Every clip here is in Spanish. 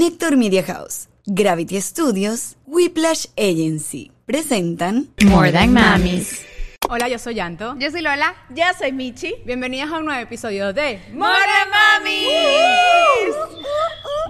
Connector Media House, Gravity Studios, Whiplash Agency presentan More Than Mamis. Hola, yo soy Yanto. Yo soy Lola. Yo soy Michi. Bienvenidas a un nuevo episodio de More Than Mamis.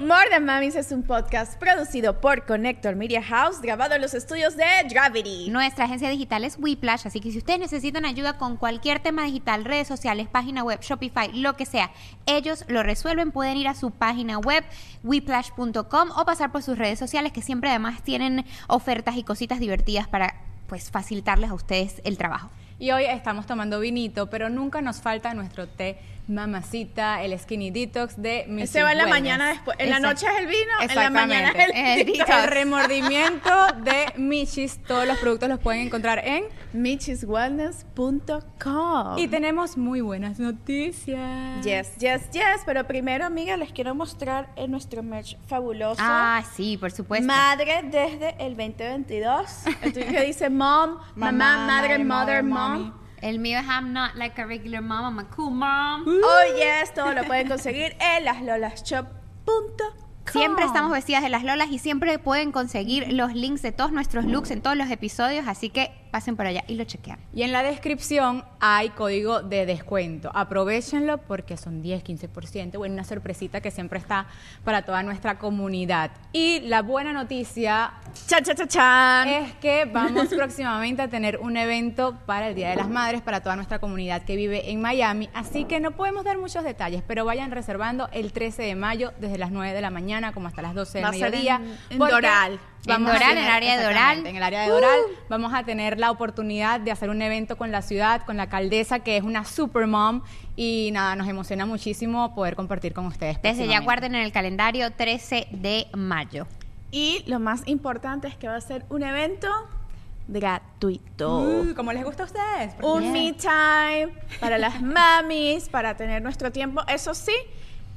More Than Mamis es un podcast producido por Connector Media House, grabado en los estudios de Gravity. Nuestra agencia digital es Whiplash, así que si ustedes necesitan ayuda con cualquier tema digital, redes sociales, página web, Shopify, lo que sea, ellos lo resuelven. Pueden ir a su página web, whiplash.com, o pasar por sus redes sociales, que siempre además tienen ofertas y cositas divertidas para pues facilitarles a ustedes el trabajo. Y hoy estamos tomando vinito, pero nunca nos falta nuestro té mamacita, el skinny detox de Michis Se va en la Wellness. mañana después. En la noche es el vino, en la mañana es el El detox. detox. El remordimiento de Michis. Todos los productos los pueden encontrar en. Michiswellness.com. Y tenemos muy buenas noticias. Yes, yes, yes. Pero primero, amiga, les quiero mostrar eh, nuestro merch fabuloso. Ah, sí, por supuesto. Madre desde el 2022. El tuyo que dice mom, mamá, madre, mother, mom. El mío es I'm not like a regular mom, I'm a cool mom. Oh, yes, todo lo pueden conseguir en laslolashop.com. Siempre estamos vestidas de las lolas y siempre pueden conseguir los links de todos nuestros looks en todos los episodios, así que pasen por allá y lo chequean. Y en la descripción hay código de descuento. Aprovechenlo porque son 10, 15%. Bueno, una sorpresita que siempre está para toda nuestra comunidad. Y la buena noticia Chan, chan, chan, chan. es que vamos próximamente a tener un evento para el Día de las Madres para toda nuestra comunidad que vive en Miami. Así que no podemos dar muchos detalles, pero vayan reservando el 13 de mayo desde las 9 de la mañana como hasta las 12 del Va a ser mediodía. en- en porque Doral. En a Doral, en el área de Doral. En el área de Doral vamos a tener la oportunidad de hacer un evento con la ciudad, con la alcaldesa que es una super mom y nada, nos emociona muchísimo poder compartir con ustedes. Desde ya guarden en el calendario 13 de mayo. Y lo más importante es que va a ser un evento gratuito. Uh, como les gusta a ustedes. un me time para las mamis, para tener nuestro tiempo. Eso sí,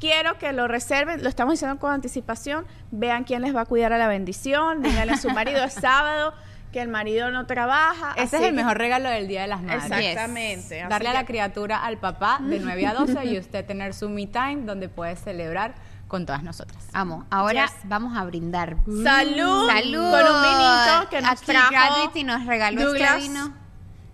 quiero que lo reserven, lo estamos diciendo con anticipación. Vean quién les va a cuidar a la bendición. Díganle a su marido es sábado que el marido no trabaja. Ese así es el que- mejor regalo del Día de las Madres. Exactamente. Darle a la criatura al papá de 9 a 12 y usted tener su me time donde puede celebrar con todas nosotras. Amo. Ahora Yes. vamos a brindar. Salud. Salud. Con un vinito que nos Aquí trajo Gravity nos regaló Douglas. este vino.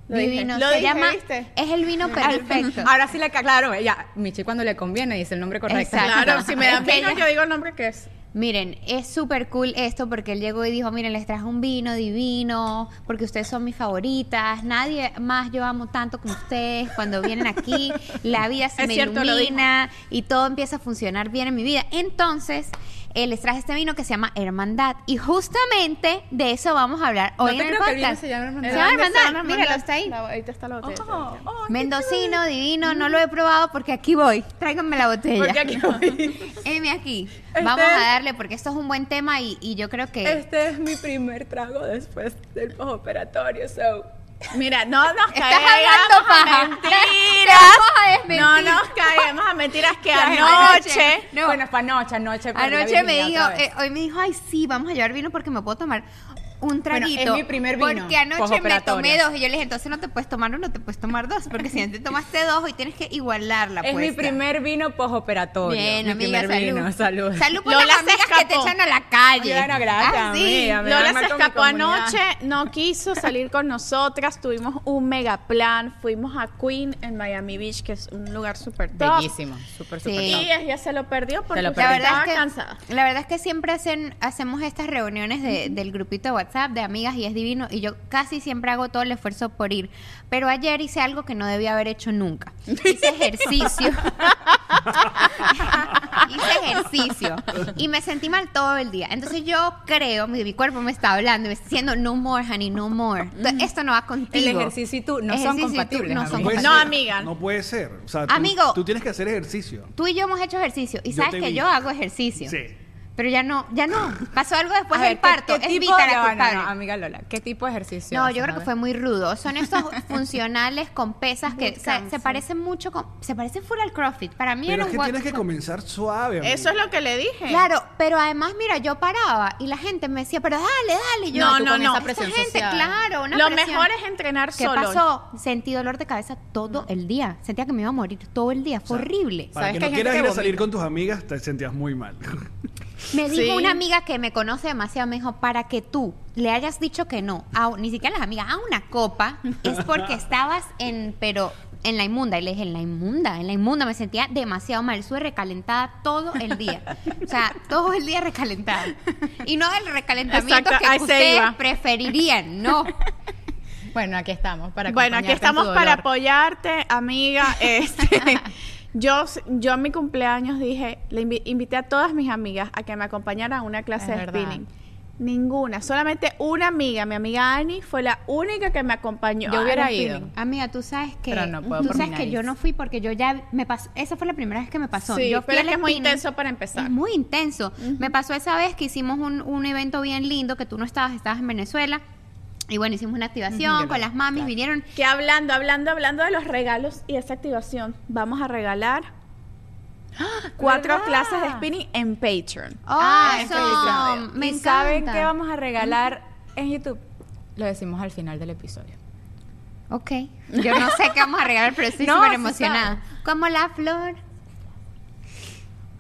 Lo dije. Divino. Lo Se dije, llama. ¿viste? Es el vino perfecto. Ahora sí le claro, ella, Michi cuando le conviene dice el nombre correcto. Exacto. Claro, si me dan vino, yo digo el nombre que es. Miren, es súper cool esto porque él llegó y dijo, miren, les traje un vino divino, porque ustedes son mis favoritas, nadie más yo amo tanto como ustedes, cuando vienen aquí, la vida se Es me cierto, ilumina y todo empieza a funcionar bien en mi vida. Entonces, eh, les traje este vino que se llama Hermandad y justamente de eso vamos a hablar No hoy te en el creo que el vino podcast. se llama Hermandad. Se llama ¿Dónde Hermandad, está la míralo, está ahí. La- ahí está la botella. Oh, oh, qué Mendocino, divino, no lo he probado porque aquí voy. Tráiganme la botella. Porque aquí voy. Heme aquí. Este- Vamos a darle porque esto es un buen tema y, y yo creo que... Este es mi primer trago después del postoperatorio, so. Mira, no nos caigamos a mentiras. a. No nos caigamos a mentiras que Anoche. No. Bueno, fue anoche, anoche. Anoche me dijo, eh, hoy me dijo, ay sí, vamos a llevar vino porque me puedo tomar un Bueno, traguito. es mi primer vino, Porque anoche me tomé dos y yo le dije, entonces no te puedes tomar uno, te puedes tomar dos, porque si no te tomaste dos hoy tienes que igualar la Es mi apuesta. primer vino postoperatorio. Bien, mi amiga, primer salud. vino, salud. Salud por Lola las amigas que te echan a la calle. Bueno, gracias, Ah, sí. amiga. Me Lola se escapó anoche, no quiso salir con nosotras, tuvimos un mega plan, fuimos a Queen en Miami Beach, que es un lugar súper top. Bellísimo, súper, súper Sí. top. Y ella se lo perdió porque lo La perdí. verdad, estaba es que, cansada. la verdad es que siempre hacen, hacemos estas reuniones de- del grupito de WhatsApp de amigas y es divino y yo casi siempre hago todo el esfuerzo por ir. Pero ayer hice algo que no debía haber hecho nunca. Hice ejercicio. hice ejercicio y me sentí mal todo el día. Entonces yo creo, mi, mi cuerpo me está hablando, me está diciendo no more, honey, no more. Entonces, Esto no va contigo. El ejercicio y tú no son Ejercicio y tú compatibles, no son amiga. No, amiga. No puede ser. O sea, tú, Amigo. tú tienes que hacer ejercicio. Tú y yo hemos hecho ejercicio y sabes que vi. yo hago ejercicio. Sí. Pero ya no, ya no. Pasó algo después A del ver, ¿qué- parto. ¿qué, es tipo Vita de- la no, culpable. no, amiga Lola, ¿qué tipo de ejercicio? No, yo creo que fue muy rudo. Son estos funcionales con pesas que se, parecen mucho con, se parecen full al CrossFit. Para mí Pero era es un que tienes que comenzar suave. Eso es lo que le dije. Claro, pero además, mira, yo paraba y la gente me decía, pero dale, dale. Y Yo, No, no, con no. esa presión gente, claro, una Lo presión. mejor es entrenar ¿Qué solo. pasó? Sentí dolor de cabeza todo el día. Sentía que me iba a morir todo el día. Fue horrible. Para ¿Sabes que no quieras ir a salir con tus amigas, te sentías muy mal. Me dijo Sí. una amiga que me conoce demasiado, me dijo, para que tú le hayas dicho que no, a- ni siquiera a las amigas, a una copa, es porque estabas en, pero en la inmunda. Y le dije, en la inmunda, en la inmunda, me sentía demasiado mal, estuve recalentada todo el día. O sea, todo el día recalentada. Y no el recalentamiento Exacto, que ustedes iba. preferirían, no. Bueno, aquí estamos para Bueno, aquí estamos para apoyarte, amiga. Este, yo, yo en mi cumpleaños dije, le invi- invité a todas mis amigas a que me acompañaran a una clase Es de verdad. spinning. Ninguna, solamente una amiga, mi amiga Annie, fue la única que me acompañó. Yo hubiera spinning. ido. Amiga, tú sabes que Pero no puedo tú sabes que yo no fui porque yo ya me pasó, esa fue la primera vez que me pasó. Sí, yo fui pero es que es muy spinning. intenso para empezar. Es muy intenso. Me pasó esa vez que hicimos un, un evento bien lindo, que tú no estabas, estabas en Venezuela. Y bueno, hicimos una activación con las mamis, vinieron. Que hablando, hablando, hablando de los regalos y esa activación, vamos a regalar cuatro ¿verdad? clases de spinning en Patreon. ¡Oh, en eso! Me ¿Y saben encanta. qué vamos a regalar en YouTube? Lo decimos al final del episodio. Ok. Yo no sé qué vamos a regalar, pero estoy No, súper sí emocionada. Como la flor.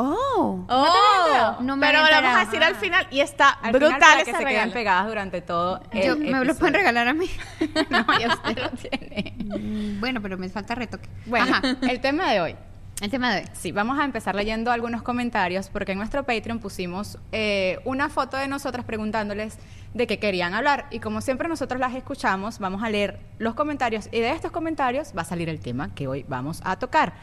Oh. Oh, No me pero lo vamos a decir al final y está Al brutal final, para ese que se regalo. queden pegadas durante todo el Yo- ¿Me lo pueden regalar a mí? no, ya usted lo tiene. Mm, bueno, pero me falta retoque. Bueno, Ajá. el tema de hoy. El tema de hoy. Sí, vamos a empezar leyendo algunos comentarios porque en nuestro Patreon pusimos eh, una foto de nosotras preguntándoles de qué querían hablar y como siempre nosotros las escuchamos, vamos a leer los comentarios y de estos comentarios va a salir el tema que hoy vamos a tocar.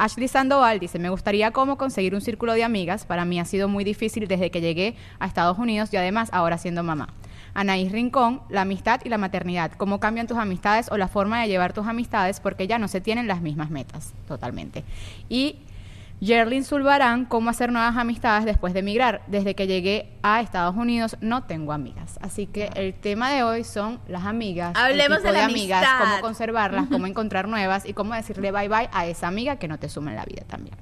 Ashley Sandoval dice, me gustaría cómo conseguir un círculo de amigas. Para mí ha sido muy difícil desde que llegué a Estados Unidos y además ahora siendo mamá. Anaís Rincón, la amistad y la maternidad. ¿Cómo cambian tus amistades o la forma de llevar tus amistades porque ya no se tienen las mismas metas? Totalmente. Y Yerlin Zulbarán, ¿cómo hacer nuevas amistades después de emigrar? Desde que llegué a Estados Unidos no tengo amigas. Así que el tema de hoy son las amigas. el Hablemos tipo de la amigas, amistad. cómo conservarlas, cómo encontrar nuevas y cómo decirle bye bye a esa amiga que no te suma en la vida también.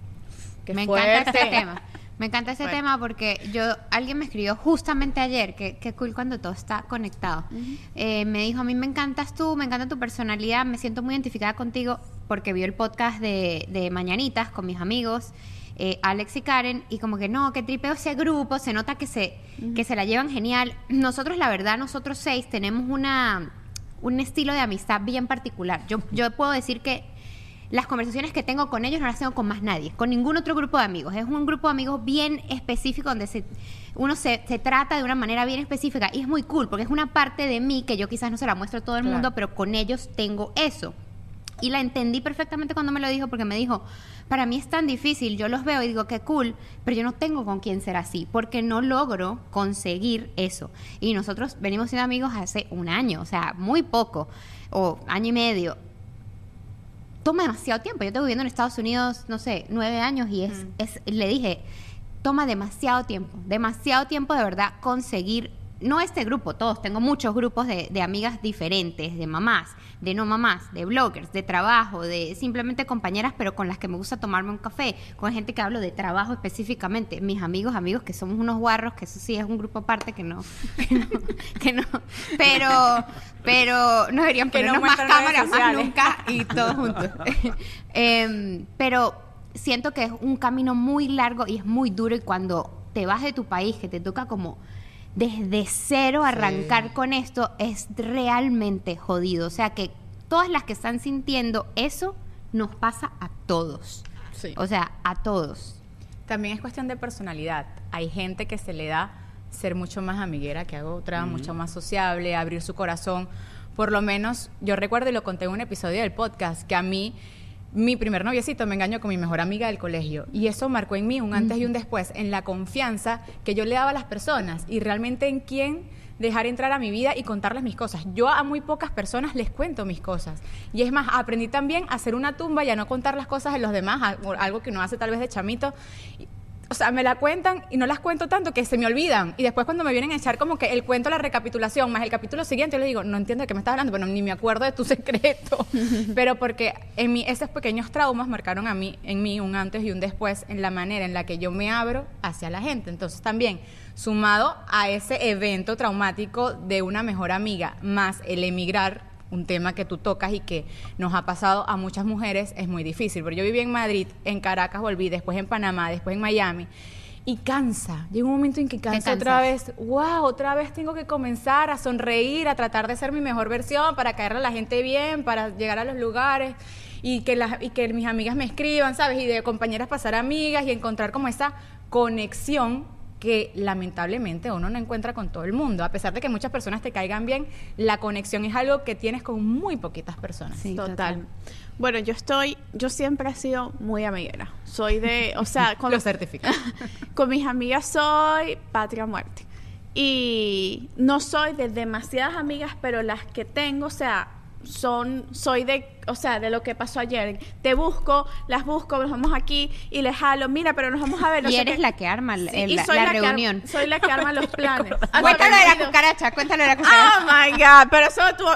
Qué me fuerte. encanta este tema. Me encanta ese Bueno. tema porque yo alguien me escribió justamente ayer, que, que cool cuando todo está conectado. Eh, me dijo, a mí me encantas tú, me encanta tu personalidad, me siento muy identificada contigo porque vio el podcast de, de Mañanitas con mis amigos, eh, Alex y Karen, y como que no, que tripeo ese grupo, se nota que se, que se la llevan genial. Nosotros, la verdad, nosotros seis tenemos una, un estilo de amistad bien particular. Yo, yo puedo decir que las conversaciones que tengo con ellos no las tengo con más nadie, con ningún otro grupo de amigos. Es un grupo de amigos bien específico donde se, uno se, se trata de una manera bien específica y es muy cool porque es una parte de mí que yo quizás no se la muestro a todo el Claro. mundo, pero con ellos tengo eso. Y la entendí perfectamente cuando me lo dijo porque me dijo, para mí es tan difícil, yo los veo y digo, qué cool, pero yo no tengo con quién ser así, porque no logro conseguir eso. Y nosotros venimos siendo amigos hace un año, o sea, muy poco, o año y medio toma demasiado tiempo. Yo tengo viviendo en Estados Unidos, no sé, nueve años y es, es le dije, toma demasiado tiempo, demasiado tiempo de verdad conseguir, no este grupo, todos, tengo muchos grupos de, de amigas diferentes, de mamás, de no mamás, de bloggers, de trabajo, de simplemente compañeras, pero con las que me gusta tomarme un café, con gente que hablo de trabajo específicamente, mis amigos, amigos que somos unos guarros, que eso sí es un grupo aparte que no, que no, que no. pero, pero no deberían no ponernos más cámaras más nunca y todos juntos. Em, pero siento que es un camino muy largo y es muy duro y cuando te vas de tu país, que te toca como desde cero arrancar con esto, es realmente jodido. O sea que todas las que están sintiendo eso nos pasa a todos. Sí. O sea, a todos. También es cuestión de personalidad. Hay gente que se le da ser mucho más amiguera que a otra, mucho más sociable, abrir su corazón. Por lo menos, yo recuerdo y lo conté en un episodio del podcast, que a mí, mi primer noviecito me engañó con mi mejor amiga del colegio. Y eso marcó en mí un antes y un después, en la confianza que yo le daba a las personas y realmente en quién dejar entrar a mi vida y contarles mis cosas. Yo a muy pocas personas les cuento mis cosas. Y es más, aprendí también a hacer una tumba y a no contar las cosas de los demás, algo que uno hace tal vez de chamito. O sea, me la cuentan y no las cuento tanto que se me olvidan. Y después cuando me vienen a echar como que el cuento, la recapitulación, más el capítulo siguiente, yo le digo, no entiendo de qué me estás hablando, pero ni me acuerdo de tu secreto. pero porque en mí, esos pequeños traumas marcaron a mí, en mí un antes y un después en la manera en la que yo me abro hacia la gente. Entonces también, sumado a ese evento traumático de una mejor amiga, más el emigrar, un tema que tú tocas y que nos ha pasado a muchas mujeres, es muy difícil. Pero yo viví en Madrid, en Caracas volví, después en Panamá, después en Miami. y cansa. Llega un momento en que cansa otra vez. Wow, otra vez tengo que comenzar a sonreír, a tratar de ser mi mejor versión para caerle a la gente bien, para llegar a los lugares y que, las, y que mis amigas me escriban, ¿sabes? Y de compañeras pasar a amigas y encontrar como esa conexión que lamentablemente uno no encuentra con todo el mundo. A pesar de que muchas personas te caigan bien, la conexión es algo que tienes con muy poquitas personas. Sí, total. Bueno, yo estoy, yo siempre he sido muy amiguera. Soy de, o sea, con, Lo certifica. con mis amigas soy patria muerte. Y no soy de demasiadas amigas, pero las que tengo, o sea, son, soy de, o sea, de lo que pasó ayer. Te busco, las busco, nos vamos aquí y les jalo, mira, pero nos vamos a ver. no Y sé eres qué. la que arma el- Sí, la, soy la que reunión. soy la que arma los planes. Ah, Cuéntalo de la cucaracha, cuéntalo de la cucaracha. Oh my God, pero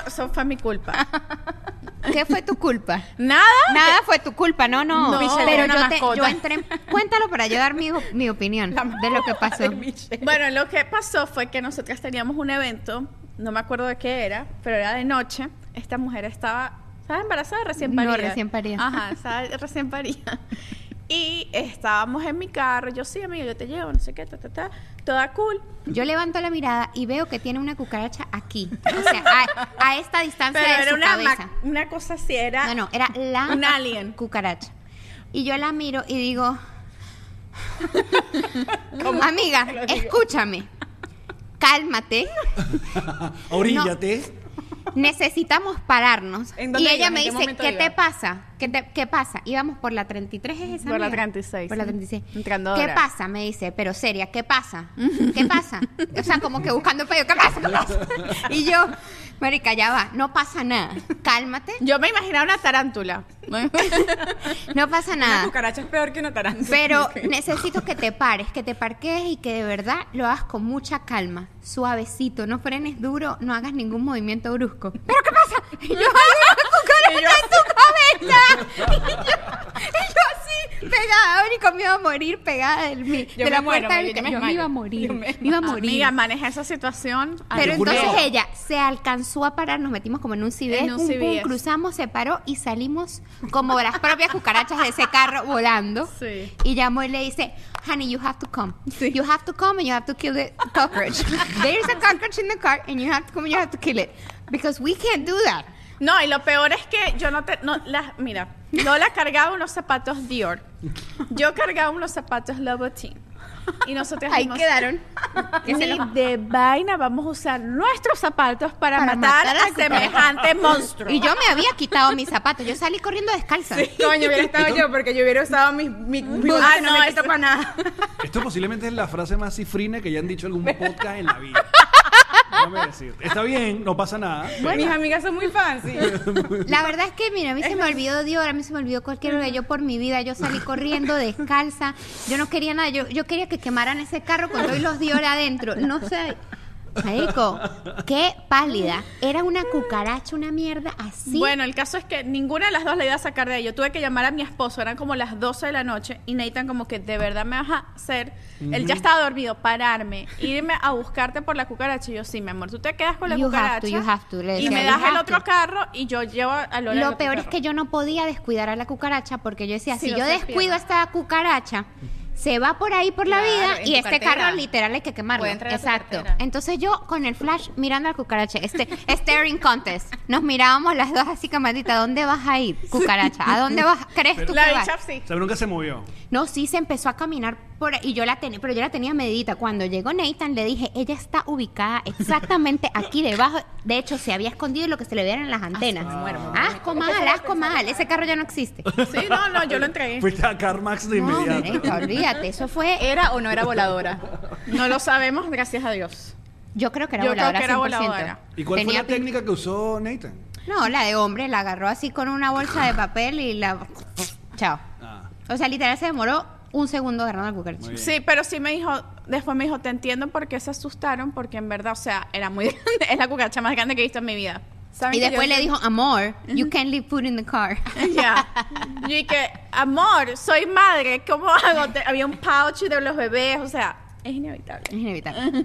eso, fue mi culpa. ¿Qué fue tu culpa? Nada. Nada fue tu culpa, no, no. No. Pero yo, te- yo entré. Cuéntalo para yo dar mi, mi opinión de lo que pasó. Bueno, lo que pasó fue que nosotras teníamos un evento, no me acuerdo de qué era, pero era de noche. Esta mujer estaba, ¿estaba embarazada? Recién No, parida. recién parida. Ajá, estaba recién parida. Y estábamos en mi carro, yo sí, amiga, yo te llevo, no sé qué, ta, ta, ta, toda cool. Yo levanto la mirada y veo que tiene una cucaracha aquí. O sea, a, a esta distancia Pero de era su una, cabeza. ma- una cosa así, era... No, no, era la Un alien. cucaracha. Y yo la miro y digo, amiga, escúchame, cálmate, Oríllate. Necesitamos pararnos. ¿En Y ella me ¿En qué dice, ¿qué te pasa? ¿Qué, te- qué pasa? Íbamos por la 33, ¿es esa? Por la amiga? 36, Por la sí. 36. Entrando ¿Qué ahora. pasa? Me dice, pero seria, ¿qué pasa? ¿Qué pasa? O sea, como que buscando pello, ¿qué pasa? ¿Qué pasa? Y yo, marica, ya va, no pasa nada, cálmate, Yo me imaginaba una tarántula. no pasa Una nada. cucaracha es peor que una tarántula. Pero necesito que te pares, que te parques y que de verdad lo hagas con mucha calma, suavecito, no frenes duro, no hagas ningún movimiento brusco. ¿Pero qué pasa? Y yo, ¡hay cucaracha en tu cabeza! Y yo, y yo así, pegada, único me iba a morir pegada del, mi- Yo de la me muero, puerta yo del me ca- yo me iba a morir, Yo me, me- iba a morir. Amiga, maneja esa situación. Pero Te juro entonces ella se alcanzó a parar, nos metimos como en un CBS, En un pum, pum, cruzamos, se paró y salimos como las propias cucarachas de ese carro volando. Sí. Y llamó y le dice, honey, you have to come. You have to come and you have to kill the cockroach. There's a cockroach in the car and you have to come and you have to kill it. Because we can't do that. No, y lo peor es que yo no te. No, las, mira, Lola cargaba unos zapatos Dior. Yo cargaba unos zapatos Louboutin. Y nosotros Ahí dijimos, quedaron. Que se Ni los- de vaina vamos a usar nuestros zapatos para, Para matar, matar a a, semejante monstruo. Y yo me había quitado mis zapatos. Yo salí corriendo descalza. Coño, hubiera estado yo porque yo hubiera usado mis mi, mi Ah, no, no, me quito eso- para nada. Esto posiblemente es la frase más cifrina que ya han dicho en algún podcast en la vida. Déjame decirte. Está bien, no pasa nada. pero- Mis amigas son muy fancy. La verdad es que, mira, a mí se me olvidó Dior, a mí se me olvidó cualquier hora. Yo por mi vida, yo salí corriendo descalza. Yo no quería nada. Yo, yo quería que quemaran ese carro con todos los Dior adentro. No sé. Marico, qué pálida. Era una cucaracha, una mierda así. Bueno, el caso es que ninguna de las dos la iba a sacar de ahí. Yo tuve que llamar a mi esposo, eran como las 12 de la noche, y Nathan como que de verdad me vas a hacer, él ya estaba dormido, pararme, irme a buscarte por la cucaracha. Y yo, sí, mi amor, tú te quedas con la You have cucaracha. to, you have to, le y me das el otro to. carro y yo llevo a Lola. Lo peor es que yo no podía descuidar a la cucaracha porque yo decía, Sí, si yo descuido a esta cucaracha, se va por ahí por la Claro, vida y este cartera. carro literal hay que quemarlo. Exacto. Entonces yo con el flash mirando a la cucaracha, este staring contest, nos mirábamos las dos así camadita, ¿a dónde vas a ir, cucaracha? ¿A dónde vas? ¿Crees tú La que vas? sí. O sea, nunca se movió. No, sí se empezó a caminar por y yo la tenía, pero yo la tenía medita. Cuando llegó Nathan le dije, ella está ubicada exactamente aquí debajo. De hecho, se había escondido lo que se le vieran las antenas. Asco mal, asco mal. Ese carro ya no existe. Sí, no, no, yo lo entregué. Fuiste a CarMax de No, inmediato. marica, olvídate. Eso fue. ¿Era o no era voladora? No lo sabemos, gracias a Dios. Yo creo que era Yo creo voladora. que era 100%. voladora. ¿Y cuál fue la técnica que usó Nathan? No, la de hombre la agarró así con una bolsa de papel y la. Chao. Ah, O sea, literal se demoró un segundo agarrando la cucaracha. Muy bien. Sí, pero sí me dijo, después me dijo, te entiendo por qué se asustaron, porque en verdad, o sea, era muy grande, es la cucaracha más grande que he visto en mi vida. ¿Saben Y que después le soy- dijo, amor, you can't leave food in the car. Ya. Yo dije, amor, soy madre, ¿cómo hago? Te- Había un pouch de los bebés, o sea, es inevitable. Es inevitable.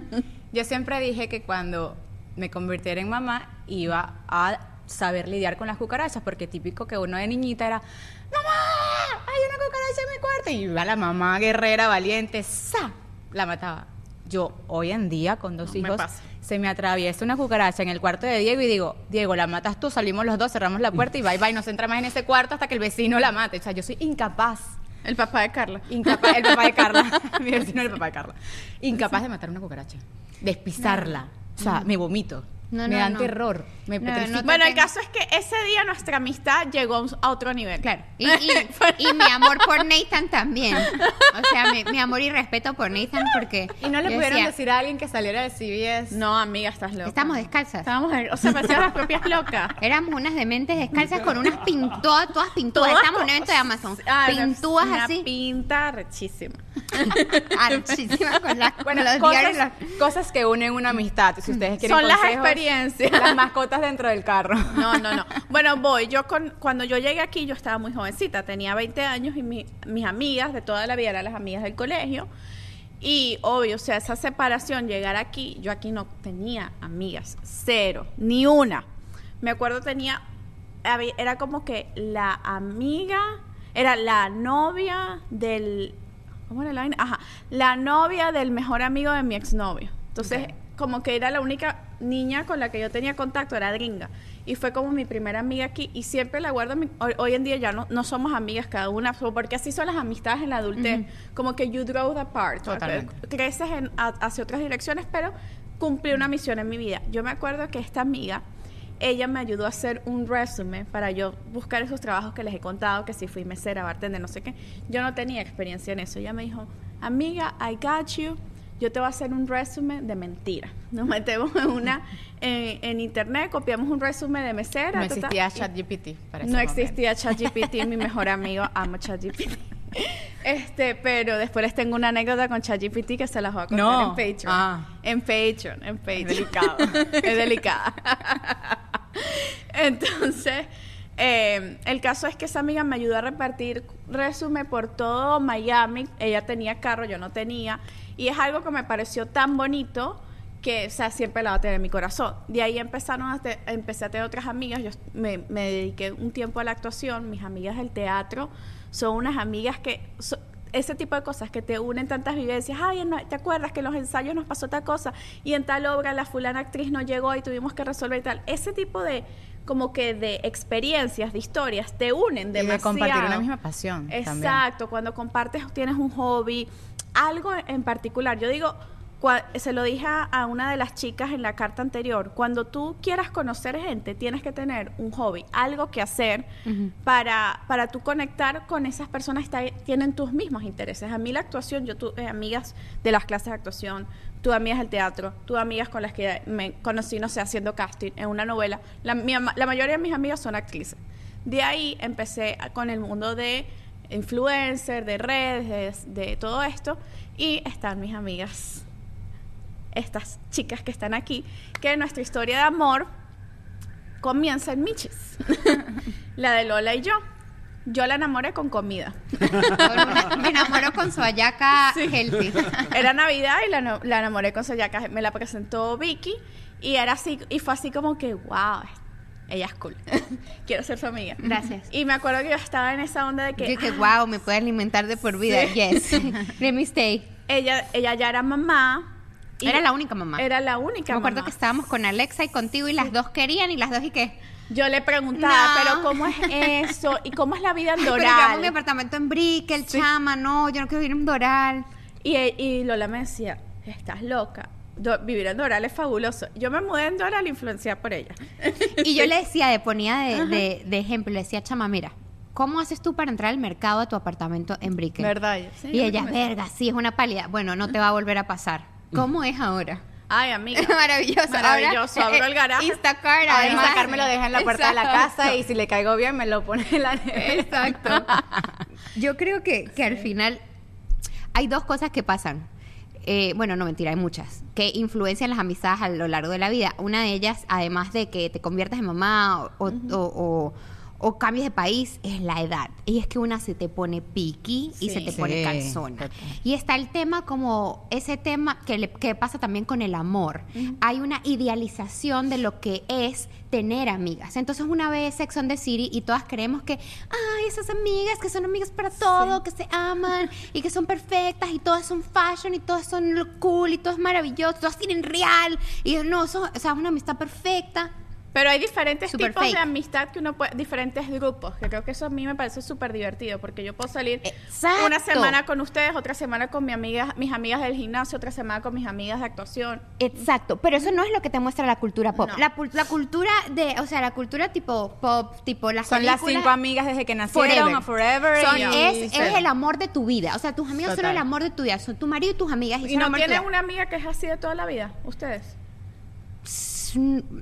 Yo siempre dije que cuando me convirtiera en mamá iba a saber lidiar con las cucarachas, porque típico que uno de niñita era, mamá, hay una cucaracha en mi cuarto, y iba la mamá guerrera, valiente, ¡sa! la mataba. Yo hoy en día con dos No, hijos se me atraviesa una cucaracha en el cuarto de Diego y digo, Diego, la matas tú, salimos los dos, cerramos la puerta y bye bye, no se entra más en ese cuarto hasta que el vecino la mate. O sea, yo soy incapaz. El papá de Carla. Incapaz, el papá de Carla. Mi vecino es el papá de Carla. Incapaz de matar una cucaracha. Despisarla. O sea, me vomito. No, me no, dan no. terror. Me No, petrifica. no Bueno, el caso es que ese día nuestra amistad llegó a otro nivel. Claro. Y, y- y mi amor por Nathan también. O sea, mi, mi amor y respeto por Nathan porque. Y no le pudieron decía, decir a alguien que saliera de CBS. No, amiga, estás loca. Estamos descalzas. Estábamos, o sea, parecían las propias locas. Éramos unas dementes descalzas con unas pintuas, todas pintúas. Todas Estamos en un evento de Amazon. Ah, Pintúas una así. pinta rechísima. Archísimas con las Bueno, con los cosas, diarios. las- cosas que unen una amistad. Si ustedes quieren Son las consejos, experiencias. Las mascotas dentro del carro. No, no, no. Bueno, voy. Yo con, cuando yo llegué aquí, yo estaba muy jovencita, tenía 20 años y mi- mis amigas de toda la vida eran las amigas del colegio. Y obvio, o sea, esa separación, llegar aquí, yo aquí no tenía amigas, cero, ni una. Me acuerdo tenía, era como que la amiga, era la novia del, ¿cómo era la? Ajá, la novia del mejor amigo de mi exnovio. Entonces, como que era la única niña con la que yo tenía contacto, era gringa. Y fue como mi primera amiga aquí. Y siempre la guardo. mi- hoy, hoy en día ya no, no somos amigas cada una, porque así son las amistades en la adultez. Como que you grow apart. Creces en- a- hacia otras direcciones, pero cumplí una misión en mi vida. Yo me acuerdo que esta amiga, ella me ayudó a hacer un resumen para yo buscar esos trabajos que les he contado, que si fui mesera, bartender, no sé qué. Yo no tenía experiencia en eso. Ella me dijo, amiga, I got you. Yo te voy a hacer un resumen de mentira. Nos metemos en una en, en internet, copiamos un resumen de mesera. No existía ChatGPT no existía ChatGPT, mi mejor amigo ama ChatGPT. Este, pero después les tengo una anécdota con ChatGPT que se las voy a contar No. en Patreon. Ah. En Patreon, en Patreon. delicado. es delicada. Entonces, eh, el caso es que esa amiga me ayudó a repartir resumen por todo Miami. Ella tenía carro, yo no tenía. Y es algo que me pareció tan bonito que, o sea, siempre la va a tener en mi corazón. De ahí empezaron a te- a tener otras amigas. Yo me, dediqué un tiempo a la actuación. Mis amigas del teatro son unas amigas que... ese tipo de cosas que te unen tantas vivencias. Ay, ¿te acuerdas que en los ensayos nos pasó tal cosa? Y en tal obra la fulana actriz no llegó y tuvimos que resolver tal. Ese tipo de como que de experiencias, de historias, te unen Y de compartir una misma pasión. también. Exacto, cuando compartes, tienes un hobby, algo en particular. Yo digo, se lo dije a, una de las chicas en la carta anterior, cuando tú quieras conocer gente, tienes que tener un hobby, algo que hacer para, para tú conectar con esas personas que tienen tus mismos intereses. A mí la actuación, yo tuve amigas de las clases de actuación, tuve amigas del teatro, tuve amigas con las que me conocí, no sé, haciendo casting en una novela. La, mi ama- la mayoría de mis amigas son actrices. De ahí empecé con el mundo de influencer, de redes, de, de todo esto. Y están mis amigas, estas chicas que están aquí, que nuestra historia de amor comienza en Michis. la de Lola y yo. Yo la enamoré con comida. Una- me enamoro con su ayaca healthy. Era Navidad y la, la enamoré con Soyaca. Me la presentó Vicky y era así, y fue así como que, wow, ella es cool. Quiero ser su amiga. Gracias. Y me acuerdo que yo estaba en esa onda de que, Yo que, ah, wow, me puede alimentar de por vida. Sí. Yes. Let me stay. ella, ella ya era mamá. Y Era la única mamá. Era la única Me acuerdo mamá. que estábamos con Alexa y contigo y las dos querían y las dos y qué. Yo le preguntaba, No. pero ¿cómo es eso? ¿Y cómo es la vida en Pero Doral? mi apartamento en Brickell, chama, no, yo no quiero vivir en Doral. Y, y Lola me decía, estás loca. Do- vivir en Doral es fabuloso. Yo me mudé en Doral influenciada por ella. Y yo le decía, le ponía de, de- de ejemplo, le decía, chama, mira, ¿cómo haces tú para entrar al mercado a tu apartamento en Brickell? ¿Verdad? Sí, y ella, verga, sí, es una pálida. Bueno, no te va a volver a pasar. ¿Cómo es ahora? Ay, amiga. Maravilloso. Maravilloso. Ahora, Abro el garaje. Instacart, Ahí además. sacar me lo deja en la puerta de la casa y si le caigo bien me lo pone en la nevera. Exacto. Yo creo que, que al final hay dos cosas que pasan. Eh, bueno, no mentira, hay muchas, que influencian las amistades a lo largo de la vida. Una de ellas, además de que te conviertas en mamá o, o- o- o cambies de país es la edad. Y es que una se te pone piqui y se te pone calzona. Y está el tema como ese tema que, le- que pasa también con el amor. Hay una idealización de lo que es tener amigas. Entonces una vez Sex on the City y todas creemos que, ay, esas amigas que son amigas para todo, que se aman y que son perfectas y todas son fashion y todas son cool y todo es maravilloso, todas tienen real y no, son, o sea, una amistad perfecta. Pero hay diferentes Super tipos de amistad que uno puede, diferentes grupos, que creo que eso a mí me parece súper divertido, porque yo puedo salir Exacto. una semana con ustedes, otra semana con mi amiga, mis amigas del gimnasio, otra semana con mis amigas de actuación. Exacto, pero eso no es lo que te muestra la cultura pop. No. La, cultura de, o sea, la cultura tipo pop, tipo las Son las cinco amigas desde que nacieron Forever. o forever. Son- es, es el amor de tu vida. O sea, tus amigos son Total. el amor de tu vida. Son tu marido y tus amigas. Y, ¿Y son no tienen una amiga que es así de toda la vida? ¿Ustedes?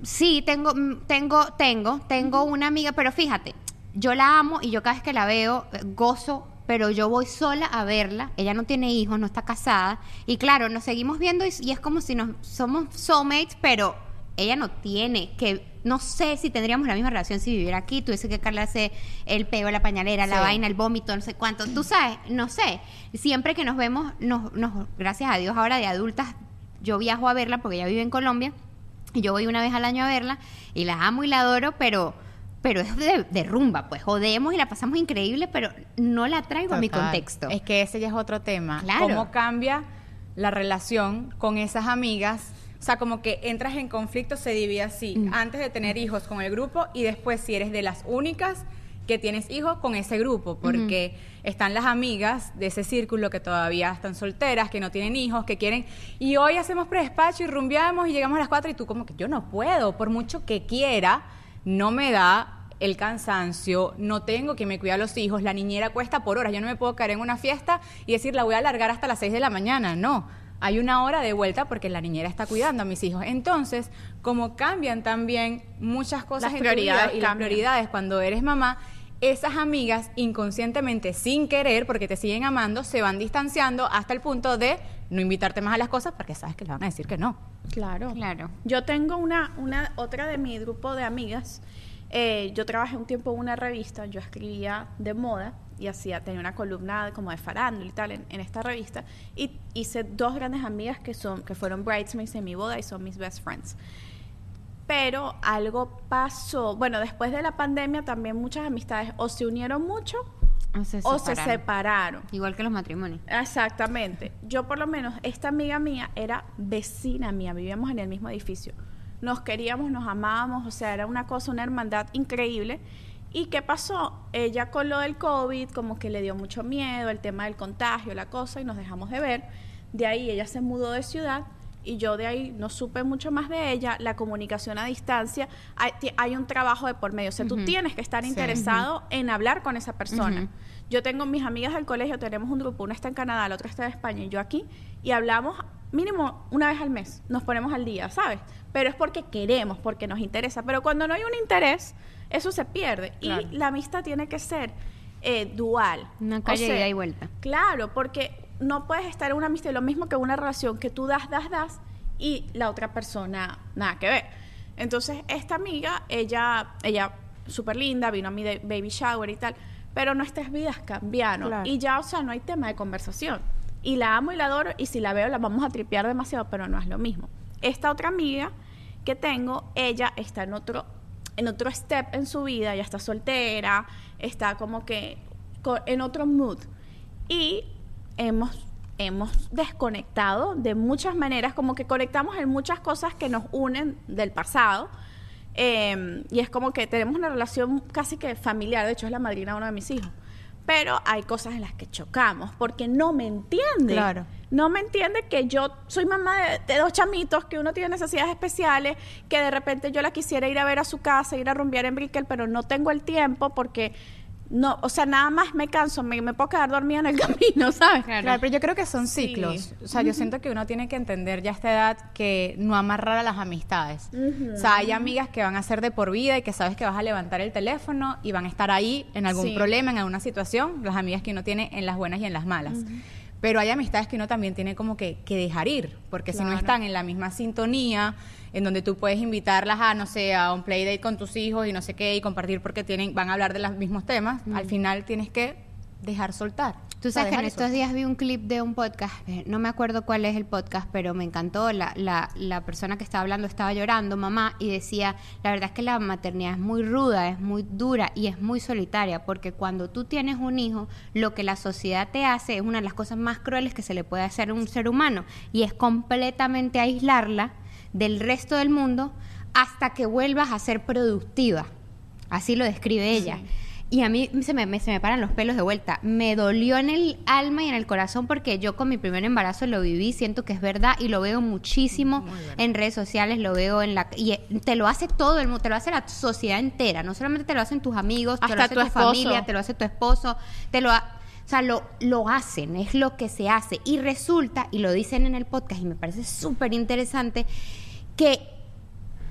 Sí, tengo, mm, tengo, tengo, tengo una amiga, pero fíjate, yo la amo y yo cada vez que la veo eh, gozo, pero yo voy sola a verla. Ella no tiene hijos, no está casada y claro, nos seguimos viendo y, y es como si nos somos soulmates, pero ella no tiene que no sé si tendríamos la misma relación si viviera aquí, tuviese que cargarse el peo, la pañalera, la vaina, el vómito, no sé cuánto. Tú sabes, no sé. Siempre que nos vemos, nos, nos, gracias a Dios ahora de adultas, yo viajo a verla porque ella vive en Colombia. Y yo voy una vez al año a verla y la amo y la adoro, pero pero es de, de rumba, pues jodemos y la pasamos increíble, pero no la traigo a mi contexto. Es que ese ya es otro tema. Claro. ¿Cómo cambia la relación con esas amigas? O sea, como que entras en conflicto, se divide así. Mm. Antes de tener hijos con el grupo y después si eres de las únicas que tienes hijos con ese grupo, porque están las amigas de ese círculo que todavía están solteras, que no tienen hijos, que quieren, y hoy hacemos predespacho y rumbeamos y llegamos a las 4 y tú como que yo no puedo, por mucho que quiera, no me da el cansancio, no tengo que me cuida a los hijos, la niñera cuesta por horas, yo no me puedo caer en una fiesta y decir la voy a alargar hasta las 6 de la mañana, no. Hay una hora de vuelta porque la niñera está cuidando a mis hijos. Entonces, como cambian también muchas cosas Las en tu vida prioridades y las prioridades cuando eres mamá, esas amigas inconscientemente, sin querer, porque te siguen amando, se van distanciando hasta el punto de no invitarte más a las cosas porque sabes que le van a decir que no. Claro. Claro. Yo tengo una, una otra de mi grupo de amigas. eh, yo trabajé un tiempo en una revista, yo escribía de moda y hacía, tenía una columna como de farándula y tal en, en esta revista. Y hice dos grandes amigas que son, que fueron bridesmaids en mi boda y son mis best friends. Pero algo pasó, bueno, después de la pandemia también muchas amistades o se unieron mucho O se o se separaron. separaron. Igual que los matrimonios. Exactamente. Yo por lo menos, esta amiga mía era vecina mía, vivíamos en el mismo edificio. Nos queríamos, nos amábamos, o sea, era una cosa, una hermandad increíble. ¿Y qué pasó? Ella con lo del COVID, como que le dio mucho miedo, el tema del contagio, la cosa, y nos dejamos de ver. De ahí ella se mudó de ciudad y yo de ahí no supe mucho más de ella. La comunicación a distancia, hay, hay un trabajo de por medio. O sea, tú tienes que estar Sí. interesado en hablar con esa persona. Yo tengo mis amigas del colegio, tenemos un grupo, una está en Canadá, la otra está en España y yo aquí, y hablamos mínimo una vez al mes, nos ponemos al día, ¿sabes? Pero es porque queremos, porque nos interesa. Pero cuando no hay un interés, eso se pierde. Claro. Y la amistad tiene que ser eh, dual. Una O calle de sea, ida y vuelta. Claro, porque no puedes estar en una amistad, lo mismo que una relación que tú das, das, das y la otra persona nada que ver. Entonces, esta amiga, ella, ella súper linda, vino a mi baby shower y tal, pero nuestras vidas cambiaron Claro. y ya, o sea, no hay tema de conversación. Y la amo y la adoro y si la veo la vamos a tripear demasiado, pero no es lo mismo. Esta otra amiga que tengo, ella está en otro en otro step en su vida, ya está soltera, está como que en otro mood. Y hemos, hemos desconectado de muchas maneras, como que conectamos en muchas cosas que nos unen del pasado. Eh, y es como que tenemos una relación casi que familiar, de hecho es la madrina de uno de mis hijos. Pero hay cosas en las que chocamos porque no me entiende. Claro. No me entiende que yo soy mamá de, de dos chamitos, que uno tiene necesidades especiales, que de repente yo la quisiera ir a ver a su casa, ir a rumbear en Brickell, pero no tengo el tiempo porque no, o sea, nada más me canso, me, me puedo quedar dormida en el camino, ¿sabes? Claro. pero yo creo que son Sí. ciclos. O sea, yo siento que uno tiene que entender ya a esta edad que no amarrar a las amistades. O sea, hay amigas que van a ser de por vida y que sabes que vas a levantar el teléfono y van a estar ahí en algún Sí. problema, en alguna situación. Las amigas que uno tiene en las buenas y en las malas. Pero hay amistades que uno también tiene como que, que dejar ir, porque si no Claro. están en la misma sintonía, en donde tú puedes invitarlas a, no sé, a un playdate con tus hijos y no sé qué, y compartir porque tienen, van a hablar de los mismos temas, al final tienes que dejar soltar. Tú sabes que en estos días vi un clip de un podcast, eh, no me acuerdo cuál es el podcast, pero me encantó. La, la, la persona que estaba hablando estaba llorando, mamá, y decía, la verdad es que la maternidad es muy ruda, es muy dura y es muy solitaria, porque cuando tú tienes un hijo, lo que la sociedad te hace es una de las cosas más crueles que se le puede hacer a un ser humano, y es completamente aislarla del resto del mundo hasta que vuelvas a ser productiva. Así lo describe ella. Y a mí se me, me- se me paran los pelos de vuelta. Me dolió en el alma y en el corazón porque yo con mi primer embarazo lo viví, siento que es verdad y lo veo muchísimo en redes sociales, lo veo en la... Y eh, te lo hace todo el mundo, te lo hace la sociedad entera, no solamente te lo hacen tus amigos, te lo Hasta hace tu familia, te lo hace tu esposo, te lo... ha- O sea, lo, lo hacen, es lo que se hace. Y resulta, y lo dicen en el podcast, y me parece súper interesante, que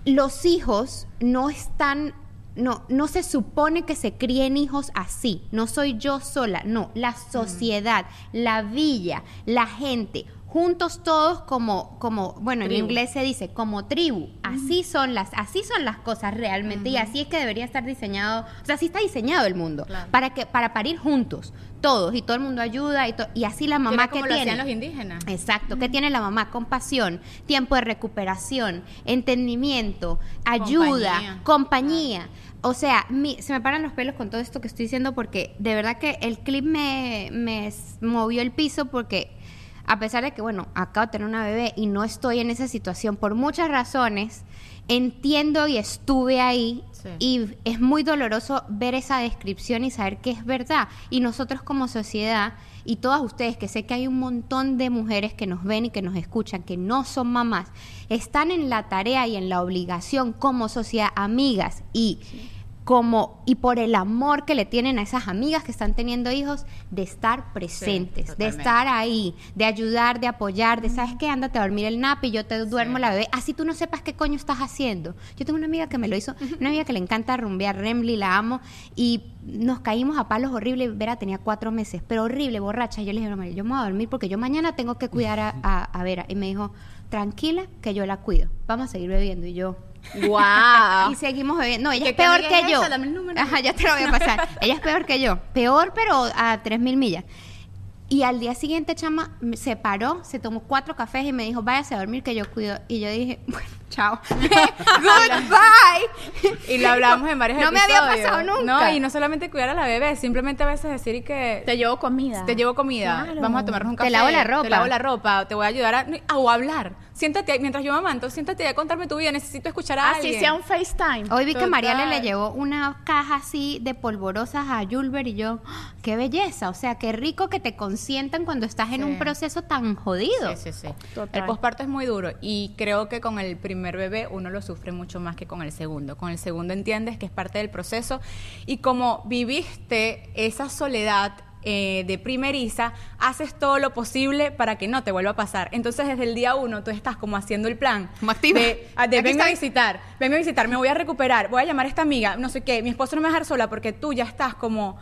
los hijos no están, no, no se supone que se críen hijos así. No soy yo sola, no. La sociedad, la villa, la gente, juntos todos como, como, bueno, en inglés se dice como tribu. Así son las, así son las cosas realmente. Y así es que debería estar diseñado, o sea, así está diseñado el mundo. Claro. Para que, para parir juntos, todos, y todo el mundo ayuda, y, to- y así la mamá que tiene. hacían los indígenas. Exacto, que tiene la mamá? Compasión, tiempo de recuperación, entendimiento, ayuda, Compañía. compañía. O sea, mi- se me paran los pelos con todo esto que estoy diciendo porque de verdad que el clip me, me movió el piso porque a pesar de que, bueno, acabo de tener una bebé y no estoy en esa situación por muchas razones, entiendo y estuve ahí Sí. y es muy doloroso ver esa descripción y saber que es verdad. Y nosotros como sociedad y todas ustedes, que sé que hay un montón de mujeres que nos ven y que nos escuchan, que no son mamás, están en la tarea y en la obligación como sociedad, amigas y como y por el amor que le tienen a esas amigas que están teniendo hijos de estar presentes, de estar ahí, de ayudar, de apoyar, de sabes qué, ándate a dormir el nap y yo te duermo la bebé, así tú no sepas qué coño estás haciendo. Yo tengo una amiga que me lo hizo, una amiga que le encanta rumbear, Remly, la amo, y nos caímos a palos horrible, Vera tenía cuatro meses, pero horrible, borracha. Yo le dije, no, María, yo me voy a dormir porque yo mañana tengo que cuidar a, a- a Vera. Y me dijo, tranquila, que yo la cuido, vamos a seguir bebiendo. Y yo, ¡Wow! y seguimos bebiendo. No, ella ¿Qué es peor que es yo. esa? Dame el número. Ajá, ya te lo voy a pasar. ella es peor que yo. Peor, pero a 3000 millas. Y al día siguiente, chama, se paró, se tomó cuatro cafés y me dijo, váyase a dormir que yo cuido. Y yo dije, bueno, chao. Goodbye. Y lo hablamos en varios No me había pasado nunca. No, y no solamente cuidar a la bebé, simplemente a veces decir y que Te llevo comida. te llevo comida, Claro. vamos a tomarnos un Te café. lavo la ropa. Te lavo la ropa, te voy a ayudar a, a- o hablar. Siéntate, ahí, mientras yo mamanto, siéntate a contarme tu vida, necesito escuchar a Así alguien. sea un FaceTime. Hoy vi que. Mariale le llevó una caja así de polvorosas a Julber y yo, ¡ah! qué belleza, o sea, qué rico que te consientan cuando estás en un proceso tan jodido. Sí, sí, sí. Total. El posparto es muy duro y creo que con el primer bebé uno lo sufre mucho más que con el segundo. Con el segundo entiendes que es parte del proceso y como viviste esa soledad eh, de primeriza, haces todo lo posible para que no te vuelva a pasar. Entonces desde el día uno tú estás como haciendo el plan Como activa. de, ah, de venme a visitar, venme a visitar, me voy a recuperar, voy a llamar a esta amiga, no sé qué, mi esposo no me va a dejar sola porque tú ya estás como,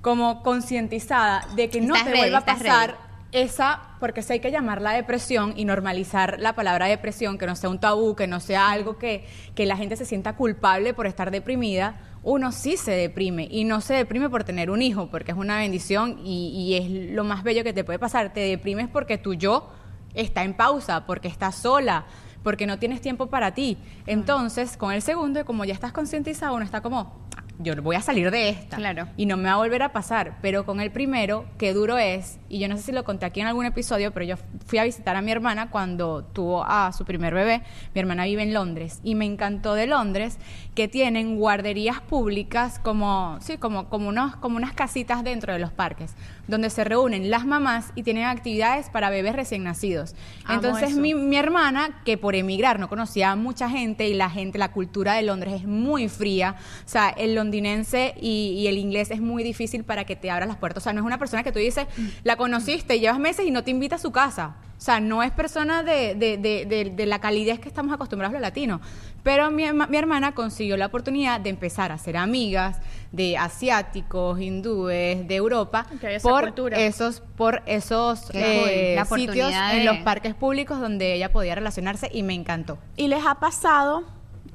como concientizada de que no Estás te ready, vuelva a pasar. Esa, porque sí hay que llamarla depresión y normalizar la palabra depresión, que no sea un tabú, que no sea algo que, que la gente se sienta culpable por estar deprimida. Uno sí se deprime y no se deprime por tener un hijo, porque es una bendición y, y es lo más bello que te puede pasar. Te deprimes porque tu yo está en pausa, porque estás sola, porque no tienes tiempo para ti. Entonces, con el segundo, como ya estás concientizado, uno está como, yo voy a salir de esta Claro. y no me va a volver a pasar. Pero con el primero, qué duro es, y yo no sé si lo conté aquí en algún episodio, pero yo fui a visitar a mi hermana cuando tuvo a su primer bebé. Mi hermana vive en Londres y me encantó de Londres que tienen guarderías públicas como, sí, como, como, unos, como unas casitas dentro de los parques, donde se reúnen las mamás y tienen actividades para bebés recién nacidos. Amo Entonces mi, mi hermana, que por emigrar no conocía a mucha gente y la gente, la cultura de Londres es muy fría, o sea, el londinense y, y el inglés es muy difícil para que te abra las puertas. O sea, no es una persona que tú dices, la conociste, llevas meses y no te invita a su casa. O sea, no es persona de, de- de- de- de la calidez que estamos acostumbrados los latinos. Pero mi, herma- mi hermana consiguió la oportunidad de empezar a ser amigas de asiáticos, hindúes, de Europa, por cultura. esos, por esos cool, eh, sitios en los parques públicos donde ella podía relacionarse y me encantó. ¿Y les ha pasado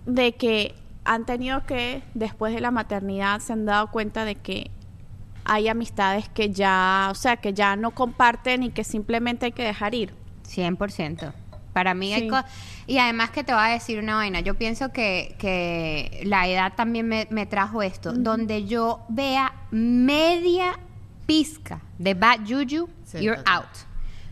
de que han tenido que, después de la maternidad, se han dado cuenta de que hay amistades que ya, o sea, que ya no comparten y que simplemente hay que dejar ir? 100%. Para mí hay Y además que te voy a decir una vaina, yo pienso que, que la edad también me, me trajo esto, donde yo vea media pizca de bad juju, Sí, you're total. out.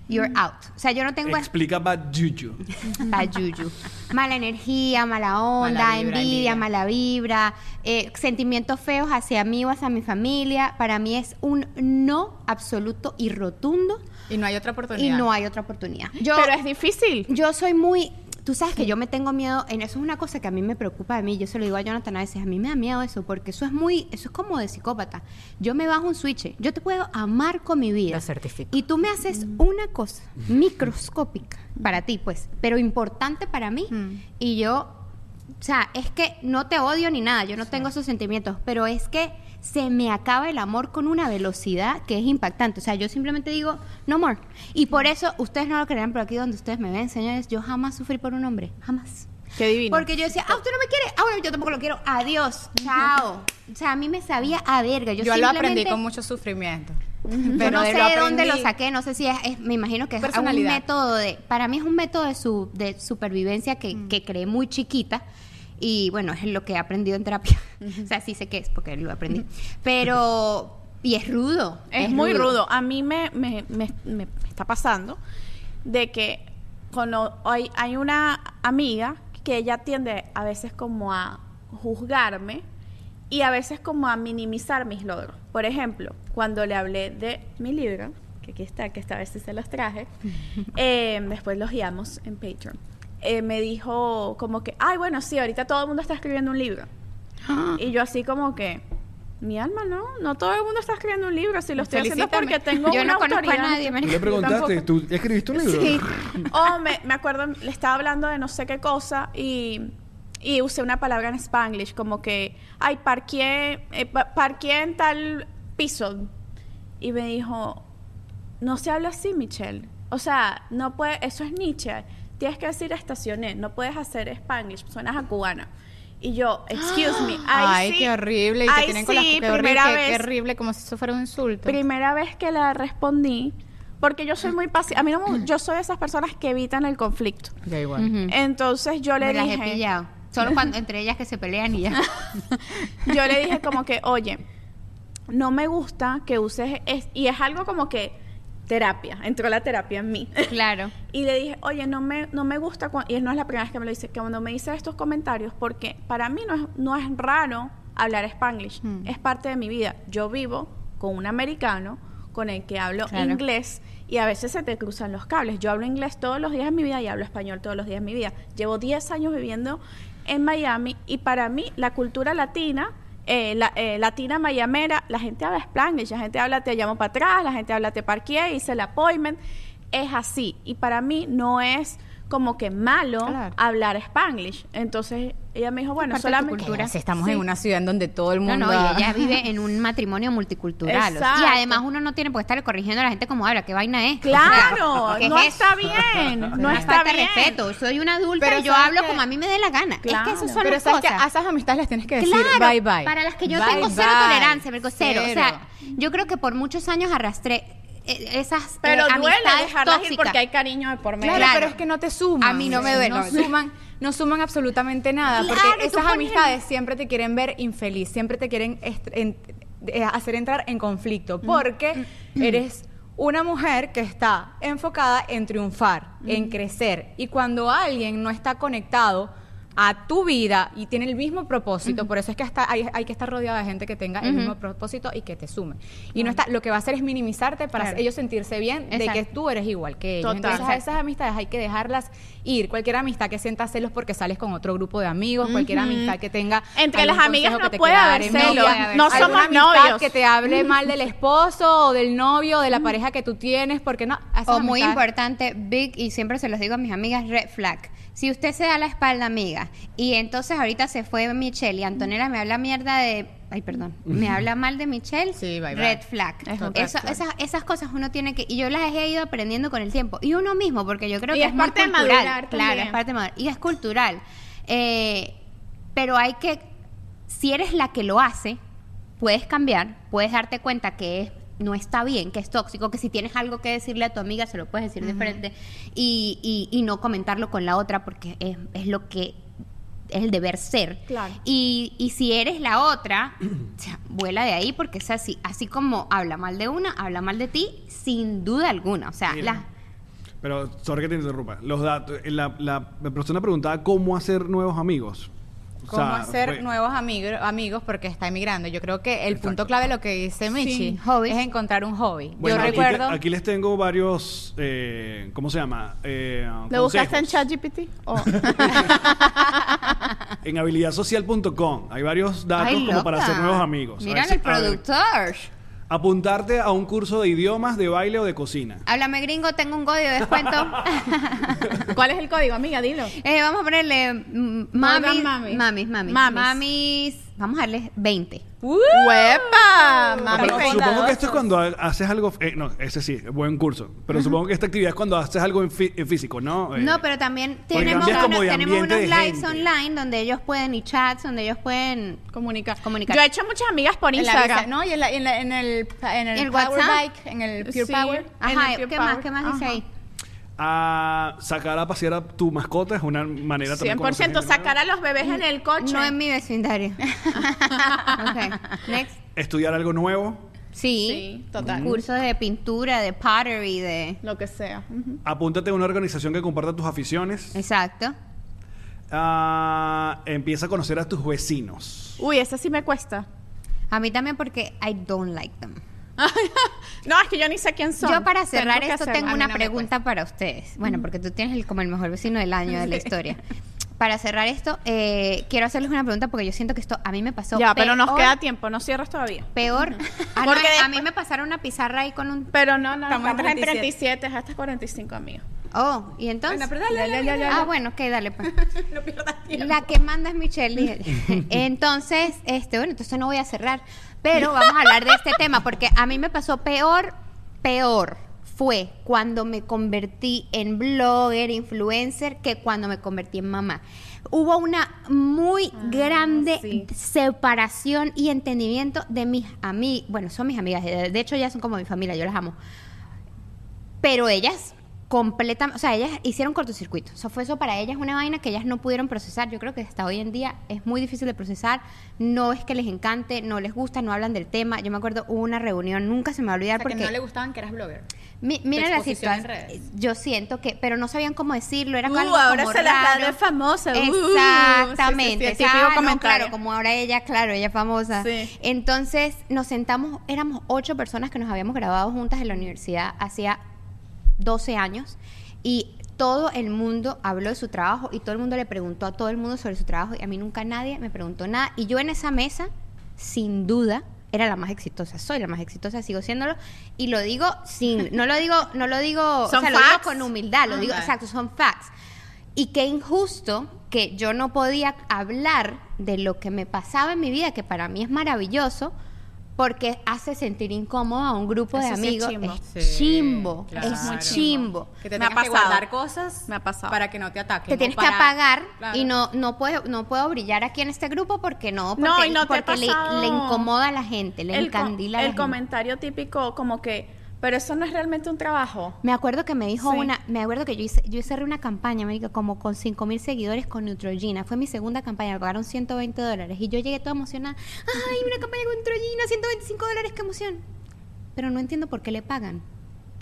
You're out. O sea, yo no tengo Explica Bad Juju. bad juju. Mala energía, mala onda, Mala vibra, envidia, envidia. mala vibra, eh, sentimientos feos hacia mí o hacia mi familia. Para mí es un no absoluto y rotundo Y no hay otra y oportunidad. no hay otra oportunidad. Yo, Pero es difícil. yo soy muy. Tú sabes que yo me tengo miedo, en eso es una cosa que a mí me preocupa de mí, yo se lo digo a Jonathan a veces, a mí me da miedo eso, porque eso es muy, eso es como de psicópata. Yo me bajo un switch, yo te puedo amar con mi vida. Lo certifico. Y tú me haces una cosa microscópica para ti, pues, pero importante para mí. Mm. Y yo, o sea, es que no te odio ni nada, yo no tengo esos sentimientos, pero es que se me acaba el amor con una velocidad que es impactante. O sea, yo simplemente digo, no more. Y por eso, ustedes no lo creerán, pero aquí donde ustedes me ven, señores, yo jamás sufrí por un hombre, jamás. Qué divino. Porque yo decía, ah, usted no me quiere, ah, bueno, yo tampoco lo quiero, adiós, chao. O sea, a mí me sabía a verga. Yo, Yo, lo aprendí simplemente- con mucho sufrimiento. yo no sé de dónde lo saqué, no sé si es, es- me imagino que es un método de, para mí es un método de, su, de supervivencia que, Mm. que creé muy chiquita y bueno, es lo que he aprendido en terapia. o sea, sí sé qué es porque lo aprendí. Pero, y es rudo. Es, muy rudo. A mí me, me, me- me está pasando de que cuando hay, hay una amiga que ella tiende a veces como a juzgarme y a veces como a minimizar mis logros. Por ejemplo, cuando le hablé de mi libro, que aquí está, que esta vez sí se los traje, eh, después los guiamos en Patreon, eh, me dijo como que, ay, bueno, sí, ahorita todo el mundo está escribiendo un libro. Y yo así como que, mi alma, no, no todo el mundo está escribiendo un libro, si lo estoy haciendo porque tengo Yo una no conozco a autoridad. nadie, ¿Tú marica. le preguntaste? ¿Tú escribiste un libro? Sí. Oh, me, me acuerdo, le estaba hablando de no sé qué cosa y, y usé una palabra en spanglish, como que, ay, parqué, eh, pa- parqué en tal piso. Y me dijo, no se habla así, Michelle. O sea, no puede, eso es Nietzsche. Tienes que decir estacioné, no puedes hacer spanglish, suenas a cubana. Y yo, excuse me, Ay, sí, qué horrible. Y te tienen con las sí, qué horrible, vez, qué horrible, como si eso fuera un insulto. primera vez que le respondí, porque yo soy muy paciente. A mí no me- yo soy de esas personas que evitan el conflicto. Ya igual. Ujú. Entonces yo le Me las he dije, pillado. Solo cuando entre ellas que se pelean y ya. yo le dije como que, oye, no me gusta que uses, es- y es algo como que terapia, entró la terapia en mí. claro. Y le dije, oye, no me, no me gusta, y no es la primera vez que me lo dice, que cuando me dice estos comentarios, porque para mí no es, no es raro hablar spanglish, Mm. es parte de mi vida. Yo vivo con un americano con el que hablo Claro. inglés y a veces se te cruzan los cables. Yo hablo inglés todos los días de mi vida y hablo español todos los días de mi vida. Llevo 10 años viviendo en Miami y para mí la cultura latina... eh, la, eh, latina mayamera, la gente habla spanglish, la gente habla te llamo para atrás, la gente habla te parqué, hice el appointment, es así. Y para mí no es como que malo Claro. hablar spanglish. Entonces ella me dijo, bueno, solamente... cultura. Si estamos Sí. en una ciudad en donde todo el No, mundo... no, y ella vive en un matrimonio multicultural. o sea, y Exacto. además uno no tiene por qué estarle corrigiendo a la gente como habla, qué vaina es. Claro, O sea, ¿qué no es está eso? bien, no Una está falta bien. respeto. Soy una adulta Pero y yo ¿sabes hablo como a mí me dé la gana. Es Claro. que esas son Pero las sabes que cosas. a esas amistades les tienes que decir Claro, bye bye. Para las que yo Bye, tengo cero bye. tolerancia, Merco, cero. O sea, yo creo que por muchos años arrastré esas Pero eh, duele dejarlas ir porque hay cariño de por medio. Claro, Claro. pero es que no te suman. A mí no me duele, No no. suman, no suman absolutamente nada. Claro, porque esas pones- amistades siempre te quieren ver infeliz, siempre te quieren en- eh, hacer entrar en conflicto. Porque eres una mujer que está enfocada en triunfar, en crecer. Y cuando alguien no está conectado a tu vida y tiene el mismo propósito, por eso es que hasta hay, hay que estar rodeado de gente que tenga el mismo propósito y que te sume. Y no está, lo que va a hacer es minimizarte para Claro. ellos sentirse bien de que tú eres igual que ellos. Total. Entonces a esas amistades hay que dejarlas ir. Cualquier amistad que sienta celos porque sales con otro grupo de amigos, cualquier amistad que tenga Entre las amigas no puede haber celos. No somos novios. que te hable mal del esposo o del novio o de la pareja que tú tienes, porque no. O muy importante, big, y siempre se los digo a mis amigas, red flag. Si usted se da la espalda, amiga, y entonces ahorita se fue Michelle y Antonella me habla mierda de... Ay, perdón. Me habla mal de Michelle. Sí, bye, bye. Red flag. Es Eso- flag. Esas, esas cosas uno tiene que... Y yo las he ido aprendiendo con el tiempo. Y uno mismo, porque yo creo Y que es parte de cultural. madurar Claro, también. es parte de madurar. Y es cultural. Eh, pero hay que... Si eres la que lo hace, puedes cambiar, puedes darte cuenta que es- no está bien, que es tóxico, que si tienes algo que decirle a tu amiga se lo puedes decir de frente y, y- y no comentarlo con la otra porque es, es lo que es el deber ser. Claro. Y, y si eres la otra, o sea, vuela de ahí porque es así, así como habla mal de una, habla mal de ti, sin duda alguna. O sea, Pero, sorry que te interrumpa. Los datos, la, la, la persona preguntaba cómo hacer nuevos amigos. O cómo sea, hacer fue- nuevos amigos, amigos porque está emigrando. Yo creo que el Exacto. punto clave lo que dice Michi hobbies. es encontrar un hobby. Bueno, Yo aquí, recuerdo te- aquí les tengo varios, eh, ¿cómo se llama? Eh, ¿Lo buscaste en. ChatGPT? O- En habilidadsocial.com hay varios datos Ay, como para hacer nuevos amigos. Ver si- el productor. Apuntarte a un curso de idiomas, de baile o de cocina. Háblame gringo, tengo un código de descuento. ¿Cuál es el código, amiga? Dilo. Eh, vamos a ponerle mm, mamis. mamis, mamis, Mamis. mamis. Vamos a darle 20. ¡Huepa! Mami, Pero supongo que esto es cuando ha- haces algo, eh, no, ese sí, buen curso. Pero supongo que esta actividad es cuando haces algo en, fí- en físico, ¿no? Eh, No, pero también tenemos, cambias como de tenemos ambiente unos de lives gente. online donde ellos pueden, y chats, donde ellos pueden... Comunica. Comunicar. Yo he hecho muchas amigas por en la Instagram. visa- ¿no? Y en, la- en la- en el, en el, ¿El Power WhatsApp? Bike, en el Pure Sí. Power. En Ajá, el Pure ¿qué más? Power. ¿Qué más dice Ajá. ahí? A sacar a pasear a tu mascota es una manera también. de conocer 100% gente sacar a los bebés en el coche. No en mi vecindario. ok, next. Estudiar algo nuevo. Sí. Sí, total. Curso de pintura, de pottery, de... Lo que sea. Apúntate a una organización que comparta tus aficiones. Exacto. Ah, empieza a conocer a tus vecinos. Uy, ese sí me cuesta. A mí también porque I don't like them. No, es que yo ni sé quién son. Yo para cerrar Tengo esto tengo A una pregunta para ustedes. Bueno, porque tú tienes el- como el mejor vecino del año de la historia. Para cerrar esto, eh, quiero hacerles una pregunta porque yo siento que esto a mí me pasó. Ya, pero nos peor- queda tiempo, no cierras todavía. Peor. Ah, no, Porque a después- mí me pasaron una pizarra ahí con un. Pero no, no, Estamos estamos, en 37. 37, es hasta 45, amigo. Oh, y entonces. Bueno, pero dale, dale, dale. Ah, bueno, ok, dale pues. No pierdas tiempo. La que manda es Michelle. Entonces, este, bueno, entonces no voy a cerrar. Pero vamos a hablar de este tema porque a mí me pasó peor, peor fue cuando me convertí en blogger, influencer, que cuando me convertí en mamá. Hubo una muy grande sí. separación y entendimiento de mis amigas. Bueno, son mis amigas. De hecho, ya son como mi familia. Yo las amo. Pero ellas completamente, o sea, ellas hicieron cortocircuito. O sea, fue eso para ellas una vaina que ellas no pudieron procesar. Yo creo que hasta hoy en día es muy difícil de procesar. No es que les encante, no les gusta, no hablan del tema. Yo me acuerdo, hubo una reunión, nunca se me va a O olvidar sea, que porque no le gustaban que eras blogger. mi- mira la situación. redes. Yo siento que, pero no sabían cómo decirlo, era Uh, algo ahora como se las da raro. de famosa. Uh, Exactamente. sí, sí, sí, Ah, no, claro, como ahora ella, claro, ella es famosa. Sí. Entonces nos sentamos, éramos ocho personas que nos habíamos graduado juntas en la universidad hacía 12 años y todo el mundo habló de su trabajo y todo el mundo le preguntó a todo el mundo sobre su trabajo y a mí nunca nadie me preguntó nada. Y yo en esa mesa sin duda era la más exitosa, soy la más exitosa, sigo siéndolo y lo digo sin no lo digo no lo digo, Son o sea, lo digo con humildad, lo digo exacto, son facts. Y qué injusto que yo no podía hablar de lo que me pasaba en mi vida, que para mí es maravilloso, porque hace sentir incómodo a un grupo de Eso sí es amigos. chimbo. Es Sí, chimbo, claro. es muy chimbo. Que te Me ha que pasado. guardar cosas Me ha pasado. para que no te ataquen. Te tienes que apagar Claro. y no no puedo no puedo brillar aquí en este grupo porque no porque, No, y no te ha porque le, incomoda a la gente, le el, encandila a la el gente. comentario típico como que, pero eso no es realmente un trabajo. Me acuerdo que me dijo Sí. una, me acuerdo que yo hice, yo cerré una campaña, me como con 5 mil seguidores con Neutrogena. Fue mi segunda campaña, me pagaron 120 dólares. Y yo llegué toda emocionada. ¡Ay, una campaña con Neutrogena, 125 dólares, qué emoción! Pero no entiendo por qué le pagan.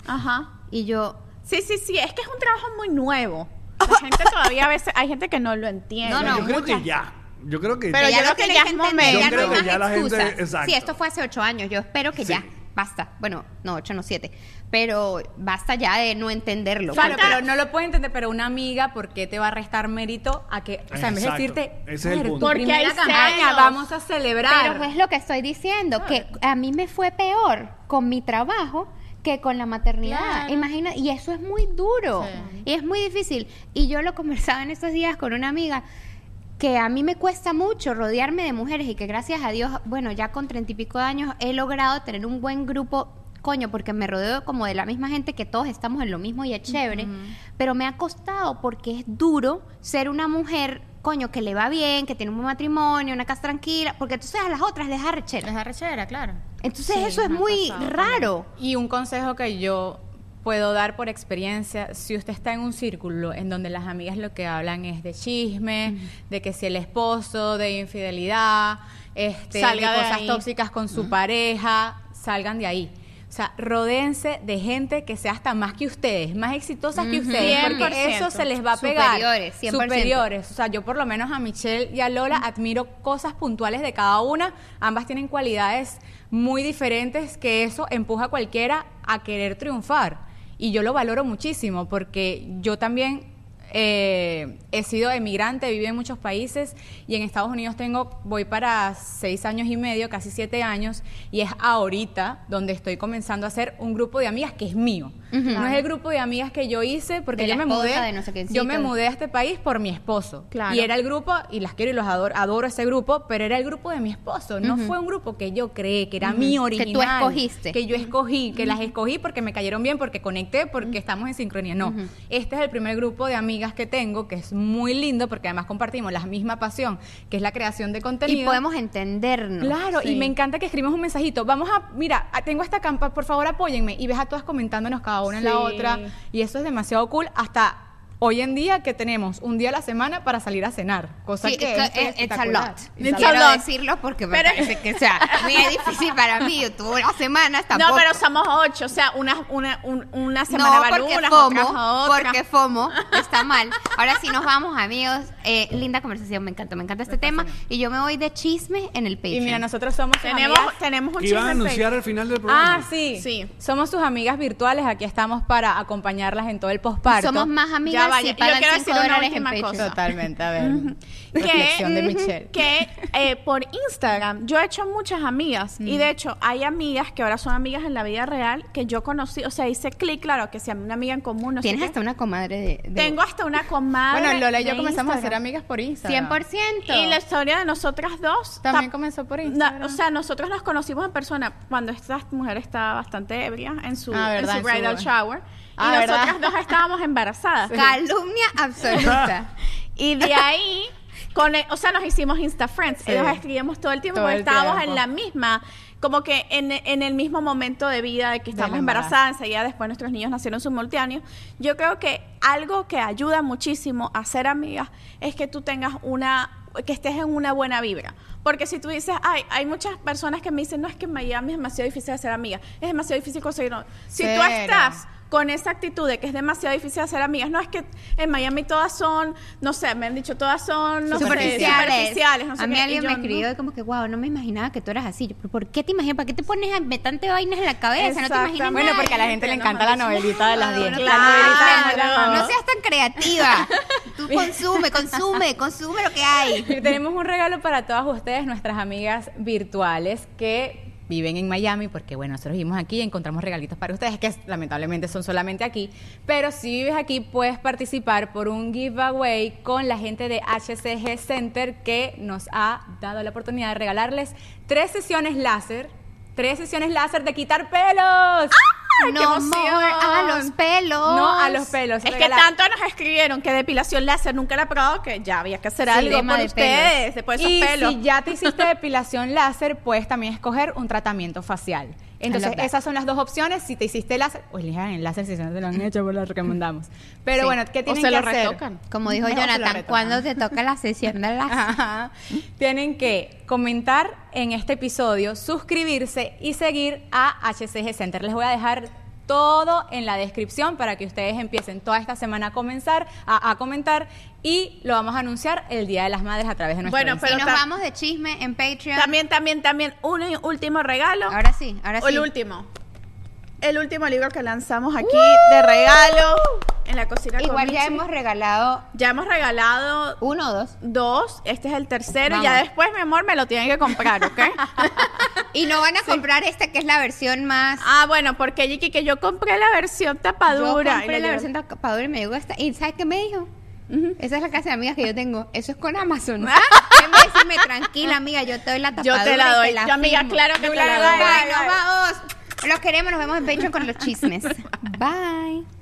Ajá. Y yo, Sí, sí, sí, es que es un trabajo muy nuevo. La gente todavía a veces, hay gente que no lo entiende. No, no, yo creo muchas. que ya. Yo creo que Pero Que yo ya creo lo que ya es momento. ya Yo creo no hay que ya más la gente- excusas. exacto. Sí, esto fue hace ocho años, yo espero que Sí. ya, basta. Bueno, no, ocho, no, siete. Pero basta ya de no entenderlo. Claro, porque- pero no lo puede entender, pero una amiga, ¿por qué te va a restar mérito a que, o sea, en vez de decirte, Ese es el "Mujer, tu punto. Porque hay campaña, vamos a celebrar. Pero es lo que estoy diciendo, que a mí me fue peor con mi trabajo que con la maternidad. Claro. Imagina, y eso es muy duro. Sí. Y es muy difícil. Y yo lo conversaba en estos días con una amiga que a mí me cuesta mucho rodearme de mujeres y que gracias a Dios, bueno, ya con treinta y pico de años he logrado tener un buen grupo, coño, porque me rodeo como de la misma gente que todos estamos en lo mismo y es chévere, pero me ha costado porque es duro ser una mujer, coño, que le va bien, que tiene un buen matrimonio, una casa tranquila, porque entonces a las otras les da rechera. Es arrechera, claro. Entonces Sí, eso es muy pasado raro. Y un consejo que yo puedo dar por experiencia, si usted está en un círculo en donde las amigas lo que hablan es de chisme, de que si el esposo, de infidelidad, este, Salga de cosas ahí. tóxicas con su pareja, salgan de ahí. O sea, rodéense de gente que sea hasta más que ustedes, más exitosas que ustedes, porque 100%. eso se les va a pegar. Superiores, 100%. Superiores. O sea, yo por lo menos a Michelle y a Lola admiro cosas puntuales de cada una. Ambas tienen cualidades muy diferentes que eso empuja a cualquiera a querer triunfar. Y yo lo valoro muchísimo porque yo también eh, he sido emigrante, viví en muchos países y en Estados Unidos tengo, voy para seis años y medio, casi siete años, y es ahorita donde estoy comenzando a hacer un grupo de amigas que es mío. No es el grupo de amigas que yo hice porque De yo me mudé, de no sé yo me mudé a este país por mi esposo. Claro. Y era el grupo, y las quiero y los adoro, adoro ese grupo, pero era el grupo de mi esposo. No Ujú. fue un grupo que yo creé, que era mi tú original. escogiste. Que yo escogí, que las escogí porque me cayeron bien, porque conecté, porque estamos en sincronía. No, este es el primer grupo de amigas que tengo, que es muy lindo, porque además compartimos la misma pasión, que es la creación de contenido. Y podemos entendernos. Claro, y Sí. me encanta que escribamos un mensajito. Vamos a, mira, tengo esta campa, por favor apóyenme. Y ves a todas comentándonos cada una en la otra. Y eso es demasiado cool. Hasta hoy en día que tenemos un día a la semana para salir a cenar. Cosa Sí, que es- es, es- it's a lot. It's a Quiero lot. decirlo porque me Pero- parece que, o sea, muy difícil para mí. Yo tuve unas semanas tampoco. No, pero somos ocho, o sea, una, una, un- una No, semana va porque unas, FOMO, otras. porque FOMO está mal. Ahora sí nos vamos, amigos. Eh, linda conversación, me encanta, me encanta este tema. Y yo me voy de chisme en el Y Patreon. mira, nosotros somos tenemos, amigas- tenemos un iban a anunciar al final del programa. Ah, sí. Sí. Somos sus amigas virtuales. Aquí estamos para acompañarlas en todo el posparto. Somos más amigas vaya, si yo pagan quiero 5 decir una última cosa. Totalmente, a ver. Reflexión de Michelle. que eh, por Instagram yo he hecho muchas amigas y de hecho hay amigas que ahora son amigas en la vida real que yo conocí, o sea, hice clic, claro, que sea una amiga en común, no sé Tienes qué. hasta una comadre de... de- Tengo hasta una comadre. Bueno, Lola y yo comenzamos a ser Instagram. amigas por Instagram. 100%. Y la historia de nosotras dos También ta- comenzó por Instagram. o sea, nosotros nos conocimos en persona cuando esta mujer estaba bastante ebria en su, Ah, En su- bridal shower. Ah, y nosotras dos estábamos embarazadas. Calumnia absoluta. Y de ahí, con el- o sea, nos hicimos Insta Friends. Sí. Nos escribimos todo el tiempo Todo porque el estábamos tiempo. en la misma, como que en, en el mismo momento de vida de que estábamos embarazo. embarazadas. Enseguida después nuestros niños nacieron simultáneos. Yo creo que algo que ayuda muchísimo a ser amigas es que tú tengas una que estés en una buena vibra. Porque si tú dices, ay, hay muchas personas que me dicen, no es que en Miami es demasiado difícil ser amiga, es demasiado difícil conseguir. no". Si tú estás con esa actitud de que es demasiado difícil hacer amigas. No es que en Miami todas son, no sé, me han dicho todas son no sé, superficiales. superficiales, no sé a mí qué, alguien yo, me no. escribió de como que, wow, no me imaginaba que tú eras así. Yo, "¿Pero ¿Por qué te imaginas? ¿Para qué te pones a meterte vainas en la cabeza? No te imaginas. Bueno, nada. porque a la gente le encanta la novelita de las 10. No, La novelita de claro. las No seas tan creativa. Tú consume, consume, consume lo que hay. Y tenemos un regalo para todas ustedes, nuestras amigas virtuales que viven en Miami, porque bueno, nosotros vivimos aquí y encontramos regalitos para ustedes, que lamentablemente son solamente aquí, pero si vives aquí puedes participar por un giveaway con la gente de HCG Center que nos ha dado la oportunidad de regalarles tres sesiones láser, tres sesiones láser de quitar pelos. Qué No more a los pelos. No a los pelos. Es que tanto nos escribieron que depilación láser nunca la he probado que ya había que hacer Sí, algo por de ustedes, después de y pelos. si ya te hiciste depilación láser, puedes también escoger un tratamiento facial. Entonces, esas son las dos opciones. Si te hiciste láser, pues elijan el láser si no te lo han hecho, pues lo recomendamos. Pero Sí. bueno, ¿qué o tienen se que lo hacer? retocan. Como dijo No, se Jonathan. ¿cuándo te toca la sesión de las Ajá. Tienen que comentar en este episodio, suscribirse y seguir a HCG Center. Les voy a dejar todo en la descripción para que ustedes empiecen toda esta semana a comenzar, a, a comentar y lo vamos a anunciar el Día de las Madres a través de nuestro Bueno, Instagram. y pero nos vamos de chisme en Patreon. También, también, también, un último regalo. Ahora sí, ahora O el sí. último. El último libro que lanzamos aquí de regalo en la cocina con Igual ya hemos regalado Ya hemos regalado uno o dos. dos. Este es el tercero. Vamos. Ya después, mi amor, me lo tienen que comprar, ¿ok? Y no van a comprar este que es la versión más. ah, bueno, porque Yiki, que yo compré la versión yo tapadura. compré y la versión tapadura y me llegó esta. ¿Y sabes qué me dijo? Esa es la clase de amigas que yo tengo. Eso es con Amazon. Decirme, tranquila, amiga, yo te doy la Yo tapadura. te la y doy. te la Yo, amiga, claro que te la doy. bye. vamos. Los queremos, nos vemos en Patreon con los chismes. Bye.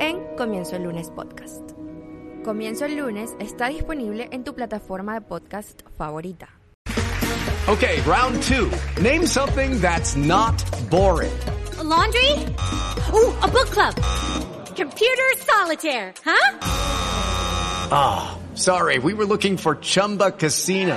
en Comienzo el lunes podcast. Comienzo el lunes está disponible en tu plataforma de podcast favorita. Okay, round two. Name something that's not boring. A laundry? Ooh, a book club. Computer solitaire, huh? Ah, sorry, we were looking for Chumba Casino.